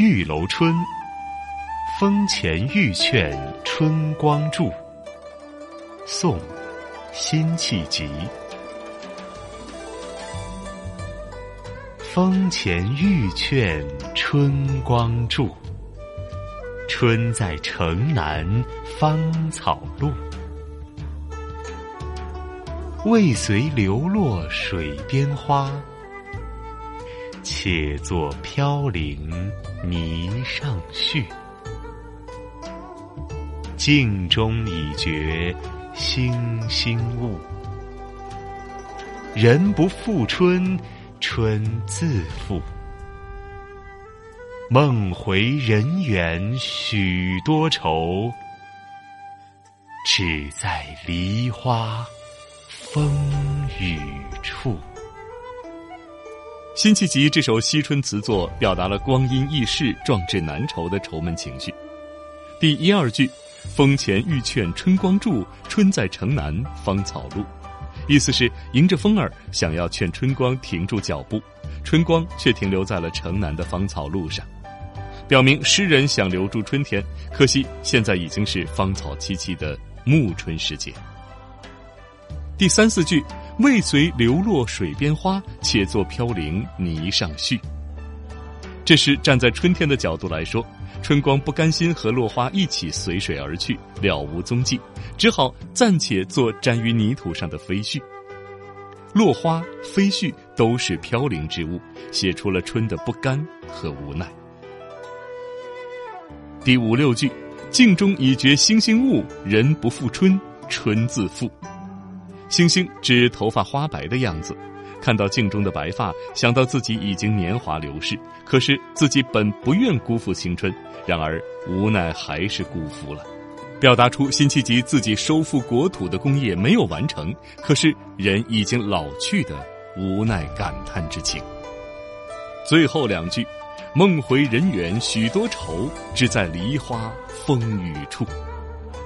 玉楼春，风前玉券春光住。宋，辛弃疾。风前玉券春光住，春在城南芳草路。未随流落水边花，且作飘零泥上絮。镜中已觉星星误，人不负春。春自负，梦回人远许多愁，只在梨花风雨处。辛弃疾这首惜春词作，表达了光阴易逝、壮志难酬的愁闷情绪。第一二句：“风前欲劝春光住，春在城南芳草路。”意思是迎着风儿，想要劝春光停住脚步，春光却停留在了城南的芳草路上，表明诗人想留住春天，可惜现在已经是芳草萋萋的暮春时节。第三四句，未随流落水边花，且作飘零泥上絮。这是站在春天的角度来说。春光不甘心和落花一起随水而去，了无踪迹，只好暂且做沾于泥土上的飞絮。落花、飞絮都是飘零之物，写出了春的不甘和无奈。第五六句：“镜中已觉星星误，人不负春，春自负。”星星指头发花白的样子。看到镜中的白发，想到自己已经年华流逝，可是自己本不愿辜负青春，然而无奈还是辜负了，表达出辛弃疾自己收复国土的功业没有完成，可是人已经老去的无奈感叹之情。最后两句：“梦回人远许多愁，只在梨花风雨处。”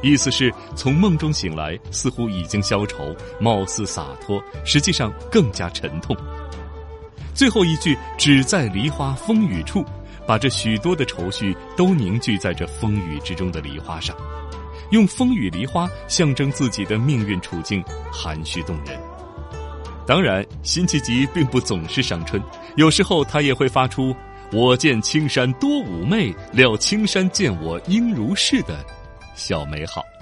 意思是从梦中醒来，似乎已经消愁，貌似洒脱，实际上更加沉痛。最后一句“只在梨花风雨处”，把这许多的愁绪都凝聚在这风雨之中的梨花上，用风雨梨花象征自己的命运处境，含蓄动人。当然，辛弃疾并不总是伤春，有时候他也会发出“我见青山多妩媚，料青山见我应如是”的。小美好。